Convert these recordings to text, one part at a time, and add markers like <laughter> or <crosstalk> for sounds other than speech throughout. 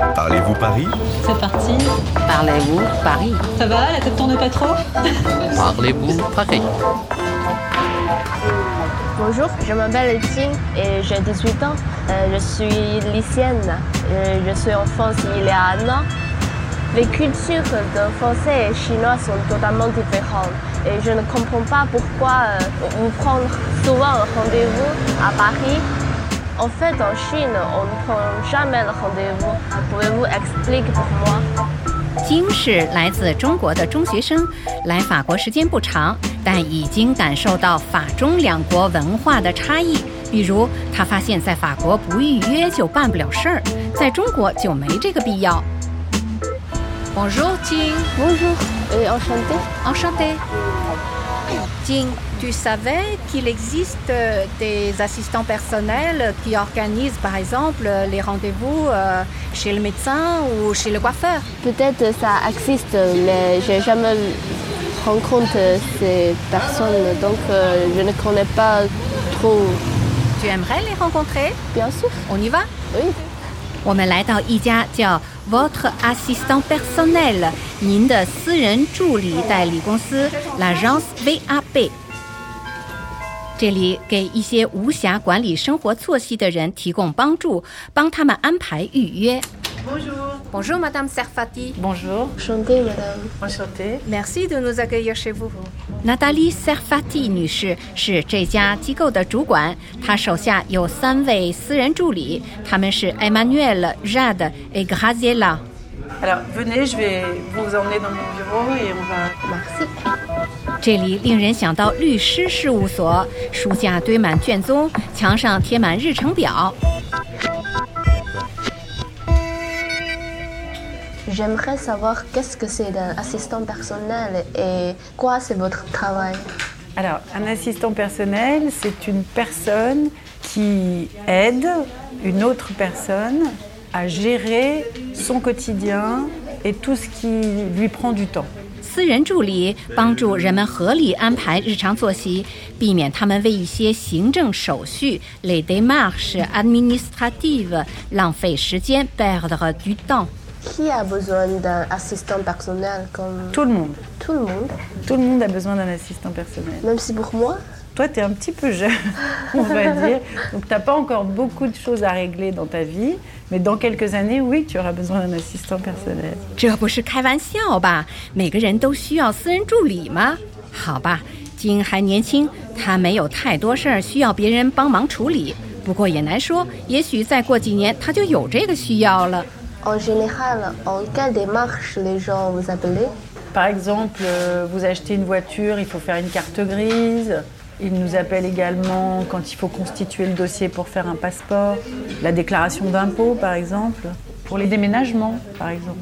Parlez-vous Paris? C'est parti. Parlez-vous Paris? Ça va, la tête tourne pas trop? <laughs> Parlez-vous Paris? Bonjour, je m'appelle Etienne et j'ai 18 ans. Euh, je suis lycéenne. Euh, je suis en France il y a un an. Les cultures de français et chinois sont totalement différentes et je ne comprends pas pourquoi euh, on prend souvent un rendez-vous à Paris. En fait, en Chine, on ne prend jamais le rendez-vous. Pouvez-vous expliquer pour moi 金是来自中国的中学生，来法国时间不长，但已经感受到法中两国文化的差异。比如，他发现，在法国不预约就办不了事儿，在中国就没这个必要。Bonjour, Jing. Bonjour et enchanté. Enchanté. Jing, tu savais qu'il existe des assistants personnels qui organisent, par exemple, les rendez-vous euh, chez le médecin ou chez le coiffeur Peut-être ça existe, mais j'ai jamais rencontré ces personnes, donc euh, je ne connais pas trop. Tu aimerais les rencontrer Bien sûr, On y va oui. 我们来到一家叫 Votre Assistant Personnel 您的私人助理代理公司 L'Agence VAB。 这里给一些无暇管理生活作息的人提供帮助，帮他们安排预约。Bonjour Bonjour, Madame Serfati. Bonjour, Enchanté, madame. enchantée. Merci de nous accueillir chez vous. Nathalie Serfati 女士是这家机构的主管，她手下有三位私人助理，他们是 Emmanuel、Jade et Graziella。Alors venez, je vais vous emmener dans mon bureau et on va... Merci. 这里令人想到律师事务所，书架堆满卷宗，墙上贴满日程表。 J'aimerais savoir qu'est-ce que c'est un assistant personnel et quoi c'est votre travail. Alors, un assistant personnel, c'est une personne qui aide une autre personne à gérer son quotidien et tout ce qui lui prend du temps. 私人助理帮助人们合理安排日常作息，避免他们为一些行政手续 （les démarches administratives） 浪费时间 （perdre du temps）。Qui a besoin d'un assistant personnel comme Tout le monde. tout le monde, Tout le monde a besoin d'un assistant personnel. même si pour moi Toi, tu es un petit peu jeune, <laughs> on va dire. Donc, tu n'as pas encore beaucoup de choses à régler dans ta vie. Mais dans quelques années, oui, tu auras besoin d'un assistant personnel. 这不是开玩笑吧？每个人都需要私人助理吗？好吧，金还年轻，他没有太多事儿需要别人帮忙处理。不过也难说，也许再过几年他就有这个需要了。 En général, en quelle démarche les gens vous appellent Par exemple, euh, vous achetez une voiture, il faut faire une carte grise. Ils nous appellent également quand il faut constituer le dossier pour faire un passeport, la déclaration d'impôt par exemple, pour les déménagements par exemple,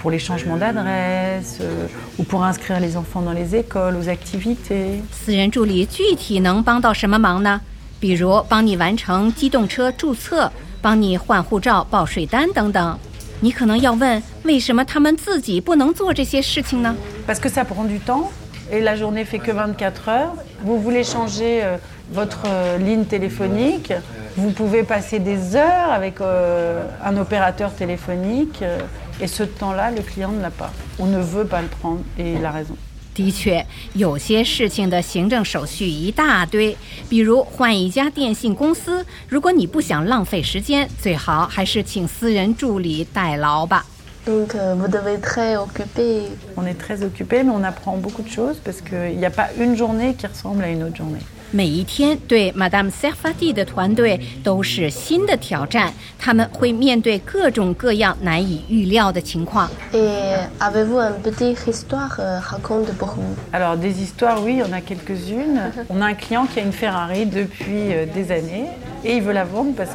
pour les changements d'adresse euh, ou pour inscrire les enfants dans les écoles, aux activités. 私人助理具体能帮到什么忙呢？比如帮你完成机动车注册，帮你换护照、报税单等等。你可能要问，为什么他们自己不能做这些事情呢？ Parce que ça prend du temps et la journée fait que 24 heures. Vous voulez changer euh, votre euh, ligne téléphonique, vous pouvez passer des heures avec euh, un opérateur téléphonique euh, et ce temps-là, le client ne l'a pas. On ne veut pas le prendre et il a raison. 的确，有些事情的行政手续一大堆，比如换一家电信公司，如果你不想浪费时间，最好还是请私人助理代劳吧。 Donc euh, vous devez être très occupé. On est très occupé, mais on apprend beaucoup de choses parce qu'il n'y a pas une journée qui ressemble à une autre journée. 每一天对 Madame Serfati 的团队都是新的挑战，他们会面对各种各样难以预料的情况。 Et avez-vous une petite histoire euh, raconte pour vous Alors des histoires, oui, il y en a quelques-unes. <laughs> On a un client qui a une Ferrari depuis euh, des années et il veut la vendre parce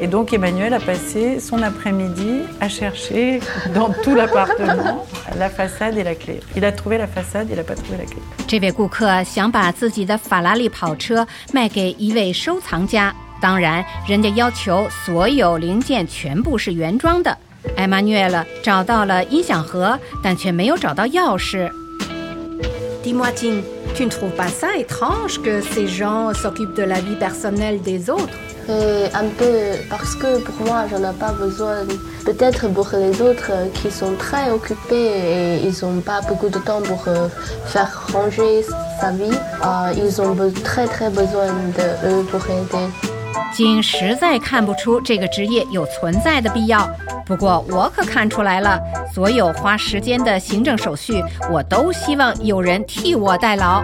Et donc Emmanuel a passé son après-midi à chercher dans tout l'appartement la façade et la clé. Il a trouvé la façade, il n'a pas trouvé la clé. 这位顾客想把自己的法拉利跑车卖给一位收藏家，当然，人家要求所有零件全部是原装的。艾玛纽尔找到了音响盒，但却没有找到钥匙。Dis-moi, Tim, tu ne trouves pas ça étrange que ces gens s'occupent de la vie personnelle des autres? Et un peu parce que pour moi, j'en ai pas besoin. Peut-être pour les autres euh, qui sont très occupés et ils n'ont pas beaucoup de temps pour euh, faire ranger sa vie, euh, ils ont très très besoin de pour aider. 金实在看不出这个职业有存在的必要，不过我可看出来了，所有花时间的行政手续，我都希望有人替我代劳。